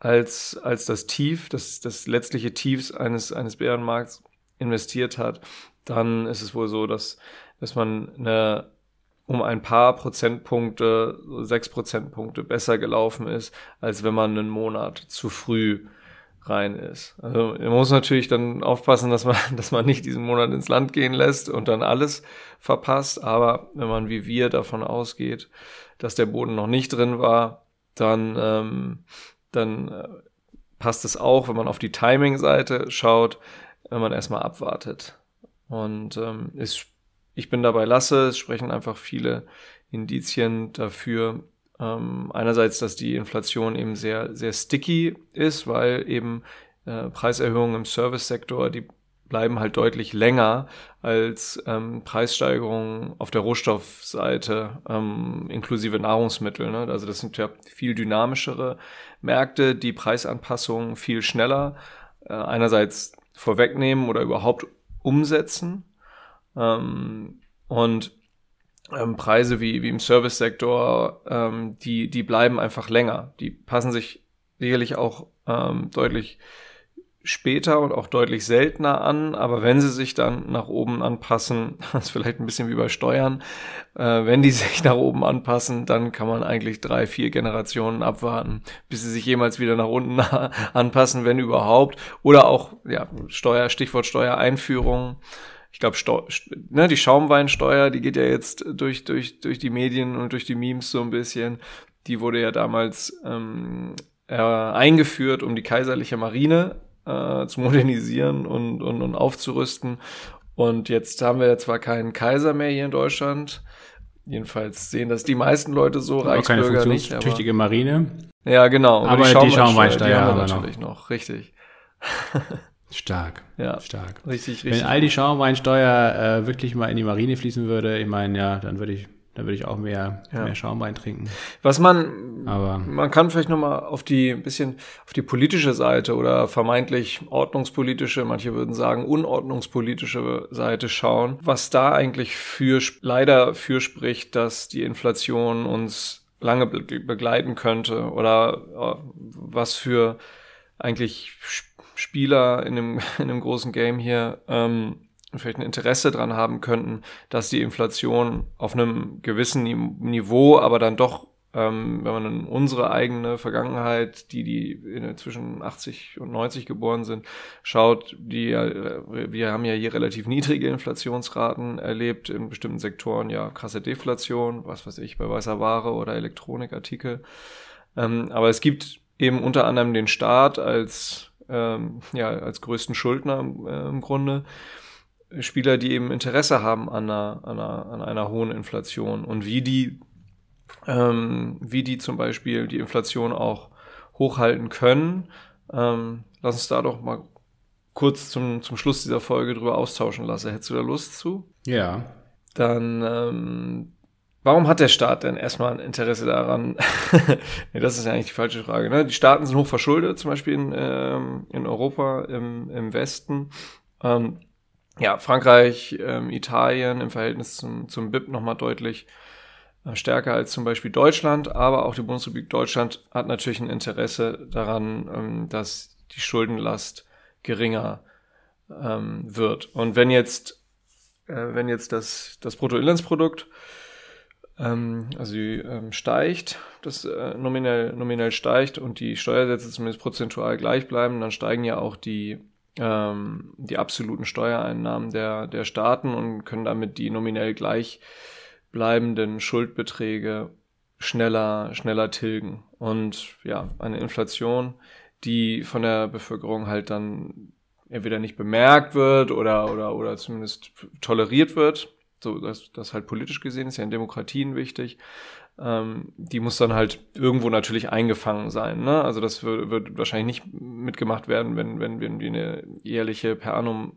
als, als das Tief, das, das letztliche Tiefs eines, eines Bärenmarkts investiert hat, dann ist es wohl so, dass, dass man eine um ein paar Prozentpunkte, sechs Prozentpunkte besser gelaufen ist, als wenn man einen Monat zu früh rein ist. Also man muss natürlich dann aufpassen, dass man, dass man nicht diesen Monat ins Land gehen lässt und dann alles verpasst. Aber wenn man wie wir davon ausgeht, dass der Boden noch nicht drin war, dann ähm, dann äh, passt es auch, wenn man auf die Timing-Seite schaut, wenn man erstmal abwartet. Und ähm, ist, ich bin dabei lasse, es sprechen einfach viele Indizien dafür. Ähm, einerseits, dass die Inflation eben sehr, sehr sticky ist, weil eben äh, Preiserhöhungen im Service-Sektor, die bleiben halt deutlich länger als ähm, Preissteigerungen auf der Rohstoffseite ähm, inklusive Nahrungsmittel. Ne? Also das sind ja viel dynamischere Märkte, die Preisanpassungen viel schneller äh, einerseits vorwegnehmen oder überhaupt umsetzen. Ähm, und ähm, Preise wie, wie im Service-Sektor, ähm, die, die bleiben einfach länger. Die passen sich sicherlich auch ähm, deutlich später und auch deutlich seltener an, aber wenn sie sich dann nach oben anpassen, das ist vielleicht ein bisschen wie bei Steuern, äh, wenn die sich nach oben anpassen, dann kann man eigentlich drei, vier Generationen abwarten, bis sie sich jemals wieder nach unten anpassen, wenn überhaupt. Oder auch, ja, Steuer, Stichwort Steuereinführung. Ich glaube, ne, die Schaumweinsteuer, die geht ja jetzt durch, durch, durch die Medien und durch die Memes so ein bisschen. Die wurde ja damals ähm, äh, eingeführt, um die kaiserliche Marine äh, zu modernisieren und, und, und aufzurüsten. Und jetzt haben wir zwar keinen Kaiser mehr hier in Deutschland. Jedenfalls sehen das die meisten Leute so, aber Reichsbürger keine nicht. tüchtige Marine. Ja, genau. Aber, aber die Schaumweinsteuer, die haben wir natürlich noch. noch. Richtig. Stark. Ja. Stark. Richtig, richtig. Wenn all die Schaumweinsteuer äh, wirklich mal in die Marine fließen würde, ich meine, ja, dann würde ich da würde ich auch mehr, ja. mehr Schaumwein trinken. Was man, Aber man kann vielleicht nochmal auf die, ein bisschen auf die politische Seite oder vermeintlich ordnungspolitische, manche würden sagen unordnungspolitische Seite schauen, was da eigentlich für, leider für spricht, dass die Inflation uns lange begleiten könnte oder was für eigentlich Spieler in dem, in dem großen Game hier ähm, vielleicht ein Interesse dran haben könnten, dass die Inflation auf einem gewissen Niveau, aber dann doch, ähm, wenn man in unsere eigene Vergangenheit, die, die zwischen 80 und 90 geboren sind, schaut, die, wir haben ja hier relativ niedrige Inflationsraten erlebt, in bestimmten Sektoren ja krasse Deflation, was weiß ich, bei weißer Ware oder Elektronikartikel. Ähm, aber es gibt eben unter anderem den Staat als, ähm, ja, als größten Schuldner äh, im Grunde. Spieler, die eben Interesse haben an einer, an einer, an einer hohen Inflation und wie die, ähm, wie die zum Beispiel die Inflation auch hochhalten können. Ähm, lass uns da doch mal kurz zum, zum Schluss dieser Folge drüber austauschen lassen. Hättest du da Lust zu? Ja. Dann, ähm, warum hat der Staat denn erstmal ein Interesse daran? nee, das ist ja eigentlich die falsche Frage. Ne? Die Staaten sind hoch verschuldet, zum Beispiel in, ähm, in Europa, im, im Westen. Ähm, ja, Frankreich, ähm, Italien im Verhältnis zum, zum BIP nochmal deutlich äh, stärker als zum Beispiel Deutschland, aber auch die Bundesrepublik Deutschland hat natürlich ein Interesse daran, ähm, dass die Schuldenlast geringer ähm, wird. Und wenn jetzt, äh, wenn jetzt das, das Bruttoinlandsprodukt ähm, also ähm, steigt, das äh, nominell, nominell steigt und die Steuersätze zumindest prozentual gleich bleiben, dann steigen ja auch die ähm, die absoluten Steuereinnahmen der, der Staaten und können damit die nominell gleich bleibenden Schuldbeträge schneller, schneller tilgen. Und ja, eine Inflation, die von der Bevölkerung halt dann entweder nicht bemerkt wird oder, oder, oder zumindest toleriert wird, so dass das halt politisch gesehen ist ja in Demokratien wichtig, ähm, die muss dann halt irgendwo natürlich eingefangen sein. Ne? Also das wird, wird wahrscheinlich nicht mitgemacht werden, wenn, wenn, wenn wir eine jährliche per annum,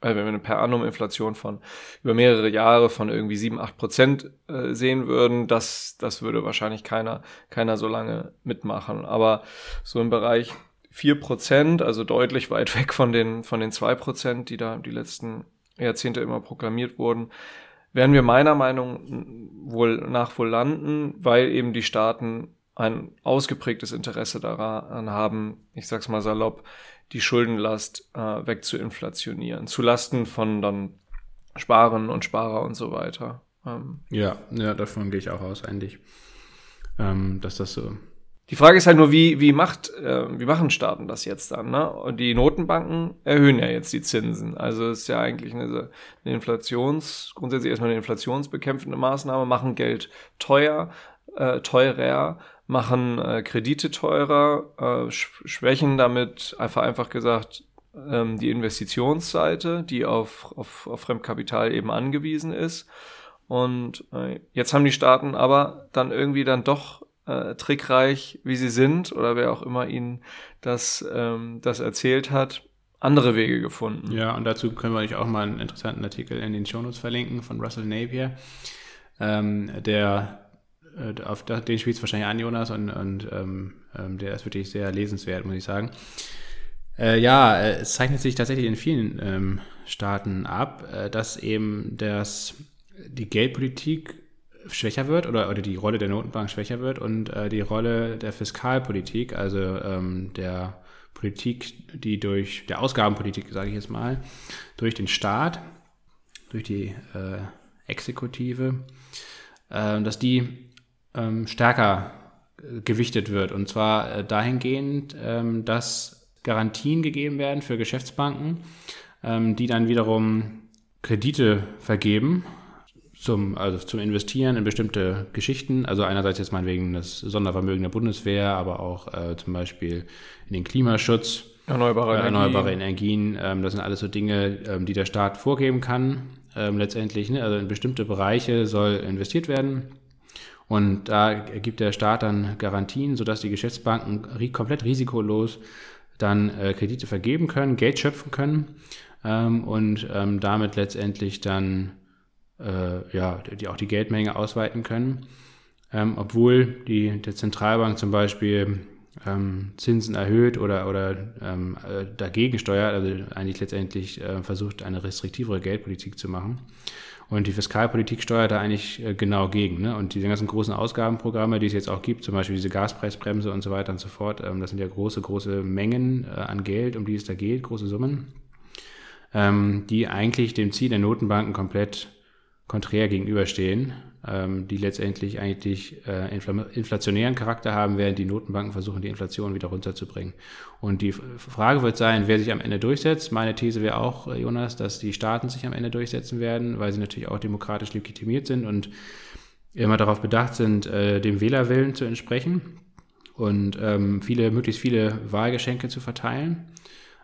äh, wenn wir eine per annum Inflation von über mehrere Jahre von irgendwie sieben acht Prozent äh, sehen würden. Das, das würde wahrscheinlich keiner, keiner so lange mitmachen. Aber so im Bereich vier Prozent, also deutlich weit weg von den, von den zwei Prozent, die da die letzten Jahrzehnte immer proklamiert wurden, werden wir meiner Meinung wohl nach wohl landen, weil eben die Staaten ein ausgeprägtes Interesse daran haben, ich sag's mal salopp, die Schuldenlast äh, wegzuinflationieren, zu Lasten von dann Sparen und Sparer und so weiter. Ähm, ja, ja, davon gehe ich auch aus, eigentlich, ähm, dass das so die Frage ist halt nur, wie, wie, macht, äh, wie machen Staaten das jetzt dann? Ne? Und die Notenbanken erhöhen ja jetzt die Zinsen. Also es ist ja eigentlich eine, eine Inflations, grundsätzlich erstmal eine inflationsbekämpfende Maßnahme, machen Geld teuer, äh, teurer, machen äh, Kredite teurer, äh, schwächen damit einfach einfach gesagt ähm, die Investitionsseite, die auf, auf, auf Fremdkapital eben angewiesen ist. Und äh, jetzt haben die Staaten aber dann irgendwie dann doch äh, trickreich, wie sie sind, oder wer auch immer ihnen das, ähm, das erzählt hat, andere Wege gefunden. Ja, und dazu können wir euch auch mal einen interessanten Artikel in den Shownotes verlinken von Russell Napier, ähm, der äh, auf den spielt es wahrscheinlich an, Jonas, und, und ähm, ähm, der ist wirklich sehr lesenswert, muss ich sagen. Äh, ja, äh, es zeichnet sich tatsächlich in vielen ähm, Staaten ab, äh, dass eben das, die Geldpolitik schwächer wird oder, oder die Rolle der Notenbank schwächer wird und äh, die Rolle der Fiskalpolitik, also ähm, der Politik, die durch, der Ausgabenpolitik, sage ich jetzt mal, durch den Staat, durch die äh, Exekutive, äh, dass die ähm, stärker gewichtet wird. Und zwar äh, dahingehend, ähm, dass Garantien gegeben werden für Geschäftsbanken, ähm, die dann wiederum Kredite vergeben zum, also zum Investieren in bestimmte Geschichten. Also einerseits jetzt meinetwegen das Sondervermögen der Bundeswehr, aber auch äh, zum Beispiel in den Klimaschutz. Erneuerbare, äh, erneuerbare Energien. Ähm, das sind alles so Dinge, ähm, die der Staat vorgeben kann. Ähm, letztendlich, ne? also in bestimmte Bereiche soll investiert werden. Und da gibt der Staat dann Garantien, sodass die Geschäftsbanken komplett risikolos dann äh, Kredite vergeben können, Geld schöpfen können ähm, und ähm, damit letztendlich dann äh, ja, die auch die Geldmenge ausweiten können. Ähm, obwohl die der Zentralbank zum Beispiel ähm, Zinsen erhöht oder, oder ähm, äh, dagegen steuert, also eigentlich letztendlich äh, versucht, eine restriktivere Geldpolitik zu machen. Und die Fiskalpolitik steuert da eigentlich äh, genau gegen. Ne? Und diese ganzen großen Ausgabenprogramme, die es jetzt auch gibt, zum Beispiel diese Gaspreisbremse und so weiter und so fort, ähm, das sind ja große, große Mengen äh, an Geld, um die es da geht, große Summen, ähm, die eigentlich dem Ziel der Notenbanken komplett konträr gegenüberstehen, ähm, die letztendlich eigentlich äh, inflationären Charakter haben, während die Notenbanken versuchen, die Inflation wieder runterzubringen. Und die Frage wird sein, wer sich am Ende durchsetzt. Meine These wäre auch, äh, Jonas, dass die Staaten sich am Ende durchsetzen werden, weil sie natürlich auch demokratisch legitimiert sind und immer darauf bedacht sind, äh, dem Wählerwillen zu entsprechen und ähm, viele, möglichst viele Wahlgeschenke zu verteilen.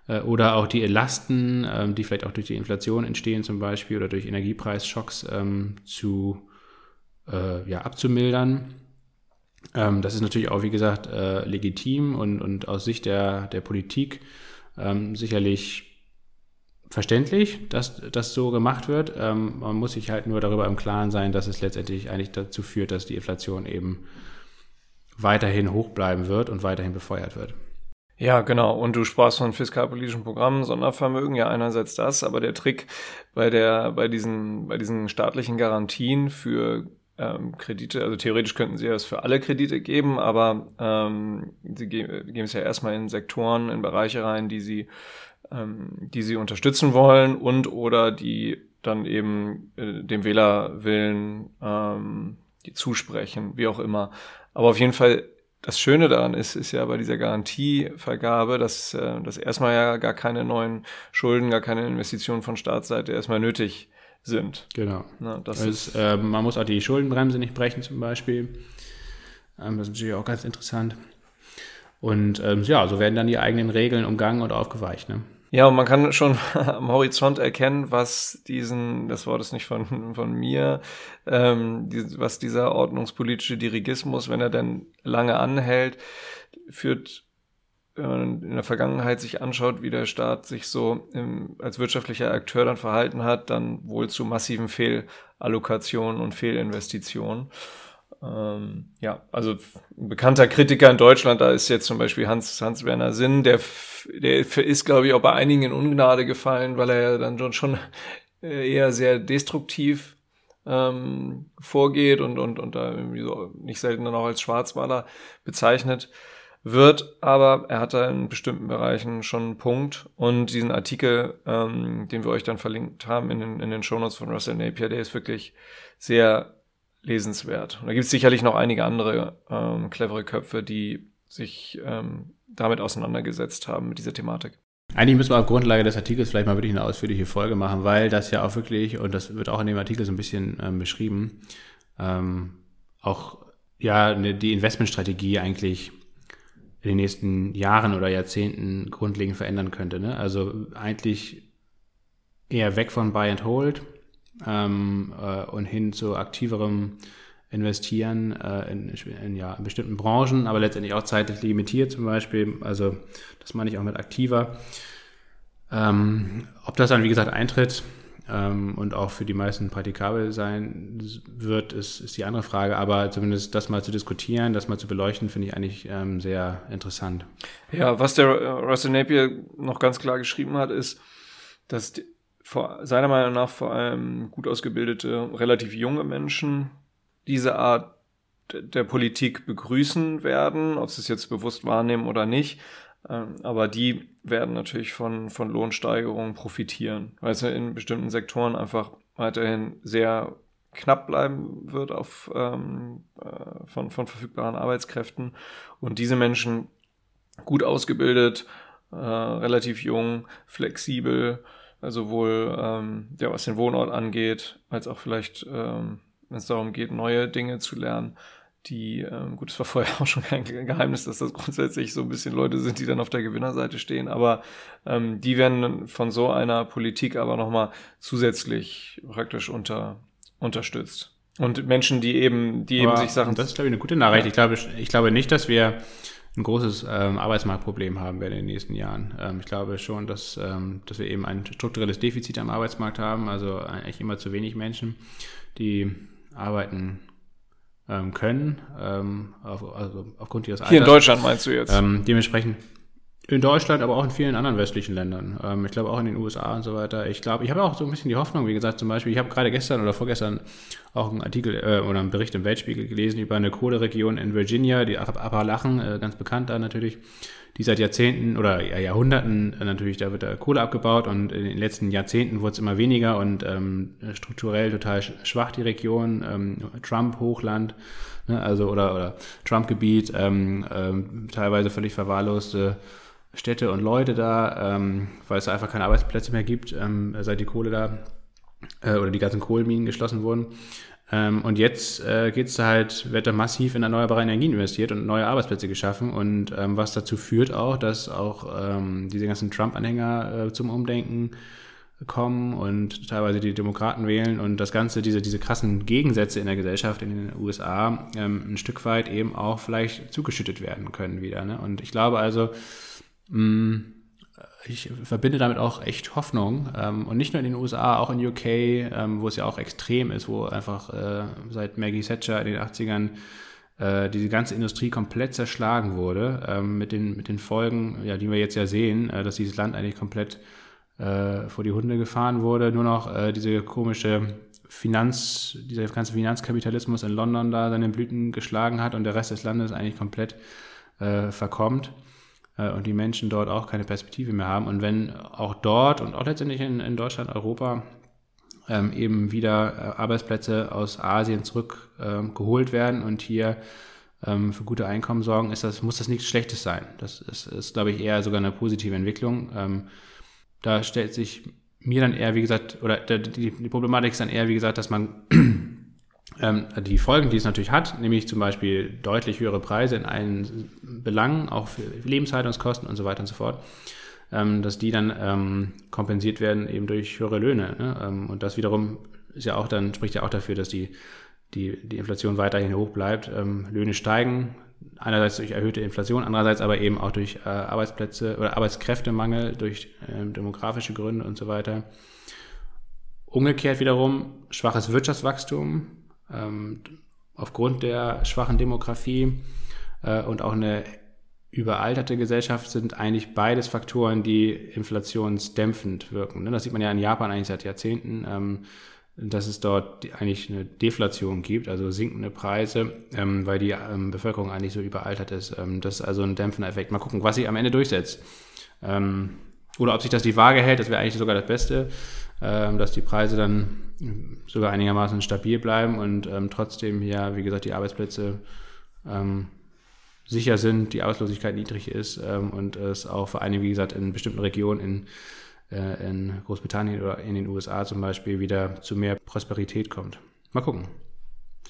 Äh, oder auch die Lasten, ähm, die vielleicht auch durch die Inflation entstehen zum Beispiel oder durch Energiepreisschocks ähm, zu, äh, ja, abzumildern. Ähm, das ist natürlich auch, wie gesagt, äh, legitim und, und aus Sicht der, der Politik sicherlich verständlich, dass das so gemacht wird. Ähm, man muss sich halt nur darüber im Klaren sein, dass es letztendlich eigentlich dazu führt, dass die Inflation eben weiterhin hoch bleiben wird und weiterhin befeuert wird. Ja, genau. Und du sprachst von fiskalpolitischen Programmen, Sondervermögen, ja einerseits das, aber der Trick bei der, bei diesen, bei diesen staatlichen Garantien für ähm, Kredite, also theoretisch könnten sie das für alle Kredite geben, aber ähm, sie geben es ja erstmal in Sektoren, in Bereiche rein, die sie, ähm, die sie unterstützen wollen und oder die dann eben äh, dem Wählerwillen ähm, die zusprechen, wie auch immer. Aber auf jeden Fall das Schöne daran ist, ist ja bei dieser Garantievergabe, dass, äh, dass erstmal ja gar keine neuen Schulden, gar keine Investitionen von Staatsseite erstmal nötig sind. Genau. Na, das also ist, äh, man muss auch die Schuldenbremse nicht brechen zum Beispiel. Ähm, das ist natürlich auch ganz interessant. Und ähm, ja, so werden dann die eigenen Regeln umgangen und aufgeweicht. Ne? Ja, und man kann schon am Horizont erkennen, was diesen, das Wort ist nicht von, von mir, ähm, die, was dieser ordnungspolitische Dirigismus, wenn er denn lange anhält, führt, wenn man in der Vergangenheit sich anschaut, wie der Staat sich so im, als wirtschaftlicher Akteur dann verhalten hat, dann wohl zu massiven Fehlallokationen und Fehlinvestitionen. Ähm, ja, also ein bekannter Kritiker in Deutschland, da ist jetzt zum Beispiel Hans, Hans Werner Sinn, der, der ist, glaube ich, auch bei einigen in Ungnade gefallen, weil er ja dann schon, schon äh, eher sehr destruktiv ähm, vorgeht und, und, und da irgendwie so nicht selten dann auch als Schwarzmaler bezeichnet wird, aber er hat da in bestimmten Bereichen schon einen Punkt. Und diesen Artikel, ähm, den wir euch dann verlinkt haben in den, in den Shownotes von Russell Napier, der ist wirklich sehr lesenswert. Und da gibt es sicherlich noch einige andere ähm, clevere Köpfe, die sich ähm, damit auseinandergesetzt haben mit dieser Thematik. Eigentlich müssen wir auf Grundlage des Artikels vielleicht mal wirklich eine ausführliche Folge machen, weil das ja auch wirklich, und das wird auch in dem Artikel so ein bisschen ähm, beschrieben, ähm, auch ja ne, die Investmentstrategie eigentlich in den nächsten Jahren oder Jahrzehnten grundlegend verändern könnte. Ne? Also eigentlich eher weg von Buy and Hold ähm, äh, und hin zu aktiverem Investieren äh, in, in, ja, in bestimmten Branchen, aber letztendlich auch zeitlich limitiert zum Beispiel. Also das meine ich auch mit aktiver. Ähm, ob das dann, wie gesagt, eintritt ähm, und auch für die meisten praktikabel sein wird, ist, ist die andere Frage. Aber zumindest das mal zu diskutieren, das mal zu beleuchten, finde ich eigentlich ähm, sehr interessant. Ja, was der Russell Napier noch ganz klar geschrieben hat, ist, dass die, vor, seiner Meinung nach vor allem gut ausgebildete, relativ junge Menschen diese Art der Politik begrüßen werden, ob sie es jetzt bewusst wahrnehmen oder nicht. Ähm, aber die werden natürlich von, von Lohnsteigerungen profitieren, weil es in bestimmten Sektoren einfach weiterhin sehr knapp bleiben wird auf, ähm, äh, von, von verfügbaren Arbeitskräften. Und diese Menschen gut ausgebildet, äh, relativ jung, flexibel, sowohl ähm, ja, was den Wohnort angeht, als auch vielleicht, ähm, wenn es darum geht, neue Dinge zu lernen, die, ähm, gut, es war vorher auch schon kein Geheimnis, dass das grundsätzlich so ein bisschen Leute sind, die dann auf der Gewinnerseite stehen, aber ähm, die werden von so einer Politik aber nochmal zusätzlich praktisch unter, unterstützt. Und Menschen, die eben, die aber eben sich Sachen. Das ist, glaube ich, eine gute Nachricht. Ja. Ich, glaube, ich glaube nicht, dass wir ein großes ähm, Arbeitsmarktproblem haben werden in den nächsten Jahren. Ähm, ich glaube schon, dass, ähm, dass wir eben ein strukturelles Defizit am Arbeitsmarkt haben, also eigentlich immer zu wenig Menschen, die arbeiten ähm, können, ähm, auf, also aufgrund ihres Alters. Hier in Deutschland meinst du jetzt? Ähm, dementsprechend In Deutschland, aber auch in vielen anderen westlichen Ländern. Ähm, ich glaube auch in den USA und so weiter. Ich glaube, ich habe auch so ein bisschen die Hoffnung, wie gesagt, zum Beispiel, ich habe gerade gestern oder vorgestern auch einen Artikel äh, oder einen Bericht im Weltspiegel gelesen über eine Kohleregion in Virginia, die Appalachen, äh, ganz bekannt da natürlich, die seit Jahrzehnten oder ja, Jahrhunderten äh, natürlich, da wird da Kohle abgebaut und in den letzten Jahrzehnten wurde es immer weniger und ähm, strukturell total schwach die Region, ähm, Trump-Hochland, ne, also oder, oder Trump-Gebiet, ähm, ähm, teilweise völlig verwahrloste Städte und Leute da, ähm, weil es einfach keine Arbeitsplätze mehr gibt, ähm, seit die Kohle da äh, oder die ganzen Kohlenminen geschlossen wurden. Ähm, und jetzt äh, geht's halt, wird da massiv in erneuerbare Energien investiert und neue Arbeitsplätze geschaffen und ähm, was dazu führt auch, dass auch ähm, diese ganzen Trump-Anhänger äh, zum Umdenken kommen und teilweise die Demokraten wählen und das Ganze, diese, diese krassen Gegensätze in der Gesellschaft in den USA ähm, ein Stück weit eben auch vielleicht zugeschüttet werden können wieder. Ne? Und ich glaube also, ich verbinde damit auch echt Hoffnung. Ähm, und nicht nur in den USA, auch in UK, ähm, wo es ja auch extrem ist, wo einfach äh, seit Maggie Thatcher in den 80ern äh, diese ganze Industrie komplett zerschlagen wurde, ähm, mit, den, mit den Folgen, ja, die wir jetzt ja sehen, äh, dass dieses Land eigentlich komplett vor die Hunde gefahren wurde. Nur noch diese komische Finanz, dieser ganze Finanzkapitalismus in London da seine Blüten geschlagen hat und der Rest des Landes eigentlich komplett verkommt und die Menschen dort auch keine Perspektive mehr haben. Und wenn auch dort und auch letztendlich in, in Deutschland, Europa ähm, eben wieder äh, Arbeitsplätze aus Asien zurückgeholt ähm, werden und hier ähm, für gute Einkommen sorgen, ist das, muss das nichts Schlechtes sein. Das ist, ist glaube ich, eher sogar eine positive Entwicklung. Ähm, da stellt sich mir dann eher, wie gesagt, oder die, die Problematik ist dann eher, wie gesagt, dass man die Folgen, die es natürlich hat, nämlich zum Beispiel deutlich höhere Preise in allen Belangen, auch für Lebenshaltungskosten und so weiter und so fort, ähm, dass die dann ähm, kompensiert werden eben durch höhere Löhne. Ne? Ähm, und das wiederum ist ja auch dann, spricht ja auch dafür, dass die, die, die Inflation weiterhin hoch bleibt. Ähm, Löhne steigen, einerseits durch erhöhte Inflation, andererseits aber eben auch durch äh, Arbeitsplätze oder Arbeitskräftemangel, durch demografische Gründe und so weiter. Umgekehrt wiederum schwaches Wirtschaftswachstum, ähm, aufgrund der schwachen Demografie äh, und auch eine überalterte Gesellschaft sind eigentlich beides Faktoren, die inflationsdämpfend wirken. Ne? Das sieht man ja in Japan eigentlich seit Jahrzehnten, ähm, dass es dort eigentlich eine Deflation gibt, also sinkende Preise, ähm, weil die ähm, Bevölkerung eigentlich so überaltert ist. Ähm, das ist also ein dämpfender Effekt. Mal gucken, was sich am Ende durchsetzt. Ähm, oder ob sich das die Waage hält, das wäre eigentlich sogar das Beste, ähm, dass die Preise dann sogar einigermaßen stabil bleiben und ähm, trotzdem hier, wie gesagt, die Arbeitsplätze ähm, sicher sind, die Arbeitslosigkeit niedrig ist ähm, und es auch vor allem, wie gesagt, in bestimmten Regionen in, äh, in Großbritannien oder in den USA zum Beispiel wieder zu mehr Prosperität kommt. Mal gucken.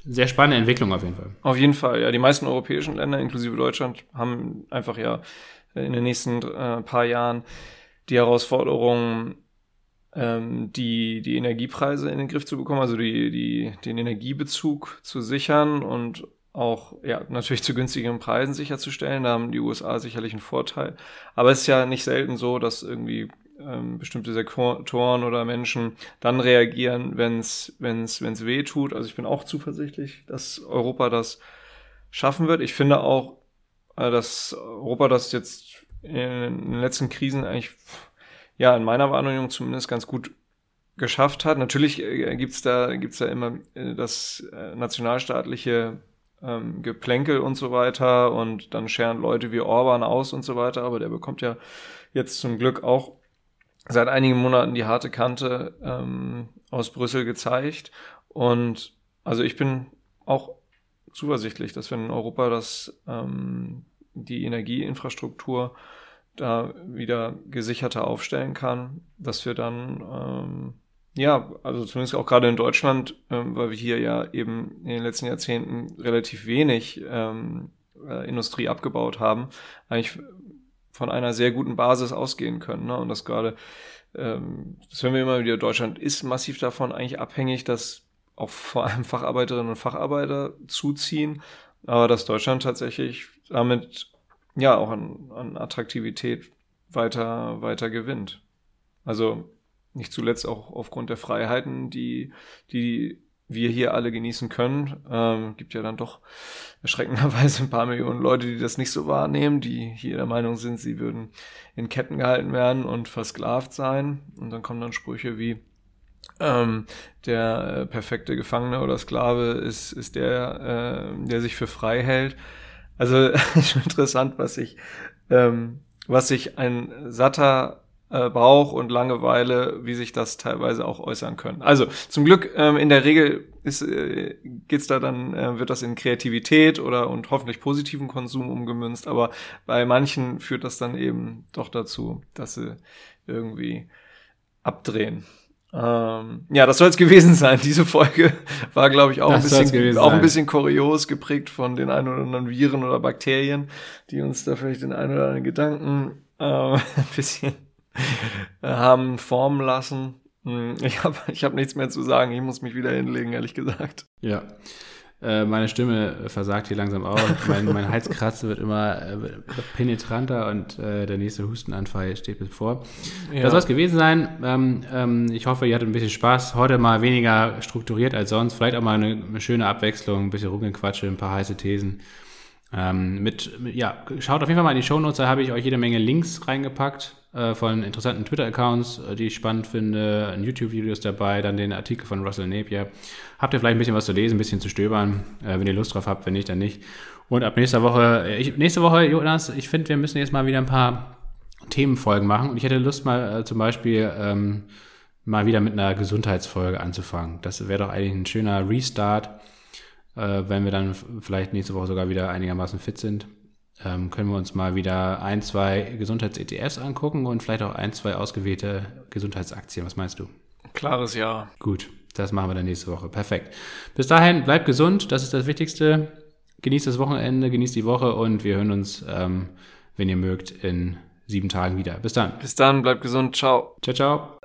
Sehr spannende Entwicklung auf jeden Fall. Auf jeden Fall, ja. Die meisten europäischen Länder, inklusive Deutschland, haben einfach ja in den nächsten äh, paar Jahren die Herausforderung, ähm, die, die Energiepreise in den Griff zu bekommen, also die, die, den Energiebezug zu sichern und auch ja, natürlich zu günstigen Preisen sicherzustellen. Da haben die USA sicherlich einen Vorteil. Aber es ist ja nicht selten so, dass irgendwie ähm, bestimmte Sektoren oder Menschen dann reagieren, wenn es wenn's, wenn's weh tut. Also ich bin auch zuversichtlich, dass Europa das schaffen wird. Ich finde auch, äh, dass Europa das jetzt in den letzten Krisen eigentlich ja in meiner Wahrnehmung zumindest ganz gut geschafft hat. Natürlich äh, gibt's da, gibt's da immer äh, das äh, nationalstaatliche ähm, Geplänkel und so weiter und dann scheren Leute wie Orban aus und so weiter, aber der bekommt ja jetzt zum Glück auch seit einigen Monaten die harte Kante ähm, aus Brüssel gezeigt. Und also ich bin auch zuversichtlich, dass wenn Europa das ähm, die Energieinfrastruktur da wieder gesicherter aufstellen kann, dass wir dann, ähm, ja, also zumindest auch gerade in Deutschland, ähm, weil wir hier ja eben in den letzten Jahrzehnten relativ wenig ähm, äh, Industrie abgebaut haben, eigentlich von einer sehr guten Basis ausgehen können. Ne? Und das gerade, ähm, das hören wir immer wieder, Deutschland ist massiv davon eigentlich abhängig, dass auch vor allem Facharbeiterinnen und Facharbeiter zuziehen, aber dass Deutschland tatsächlich damit ja auch an, an Attraktivität weiter, weiter gewinnt. Also nicht zuletzt auch aufgrund der Freiheiten, die die wir hier alle genießen können. Ähm, gibt ja dann doch erschreckenderweise ein paar Millionen Leute, die das nicht so wahrnehmen, die hier der Meinung sind, sie würden in Ketten gehalten werden und versklavt sein. Und dann kommen dann Sprüche wie, ähm, der äh, perfekte Gefangene oder Sklave ist, ist der, äh, der sich für frei hält. Also schon interessant, was sich, ähm, was sich ein satter äh, Bauch und Langeweile, wie sich das teilweise auch äußern können. Also zum Glück ähm, in der Regel ist, äh, geht's da dann, äh, wird das in Kreativität oder und hoffentlich positiven Konsum umgemünzt, aber bei manchen führt das dann eben doch dazu, dass sie irgendwie abdrehen. Ähm, ja, das soll es gewesen sein. Diese Folge war, glaube ich, auch, ein bisschen, auch ein bisschen kurios geprägt von den ein oder anderen Viren oder Bakterien, die uns da vielleicht den ein oder anderen Gedanken äh, ein bisschen haben formen lassen. Hm, ich habe ich hab nichts mehr zu sagen. Ich muss mich wieder hinlegen, ehrlich gesagt. Ja. Äh, meine Stimme versagt hier langsam auch. Mein, mein Hals kratzt, wird immer äh, penetranter und äh, der nächste Hustenanfall steht bevor. Ja. Das soll es gewesen sein. Ähm, ähm, ich hoffe, ihr hattet ein bisschen Spaß. Heute mal weniger strukturiert als sonst. Vielleicht auch mal eine, eine schöne Abwechslung, ein bisschen rumgequatsche, ein paar heiße Thesen. Ähm, mit, ja, schaut auf jeden Fall mal in die Show Notes, da habe ich euch jede Menge Links reingepackt äh, von interessanten Twitter-Accounts, äh, die ich spannend finde, YouTube-Videos dabei, dann den Artikel von Russell Napier. Habt ihr vielleicht ein bisschen was zu lesen, ein bisschen zu stöbern, äh, wenn ihr Lust drauf habt, wenn nicht, dann nicht. Und ab nächster Woche, äh, ich, nächste Woche, Jonas, ich finde, wir müssen jetzt mal wieder ein paar Themenfolgen machen und ich hätte Lust mal äh, zum Beispiel ähm, mal wieder mit einer Gesundheitsfolge anzufangen. Das wäre doch eigentlich ein schöner Restart äh, wenn wir dann vielleicht nächste Woche sogar wieder einigermaßen fit sind, ähm, können wir uns mal wieder ein, zwei Gesundheits-ETFs angucken und vielleicht auch ein, zwei ausgewählte Gesundheitsaktien. Was meinst du? Klares Ja. Gut, das machen wir dann nächste Woche. Perfekt. Bis dahin, bleibt gesund, das ist das Wichtigste. Genießt das Wochenende, genießt die Woche und wir hören uns, ähm, wenn ihr mögt, in sieben Tagen wieder. Bis dann. Bis dann, bleibt gesund. Ciao. Ciao, ciao.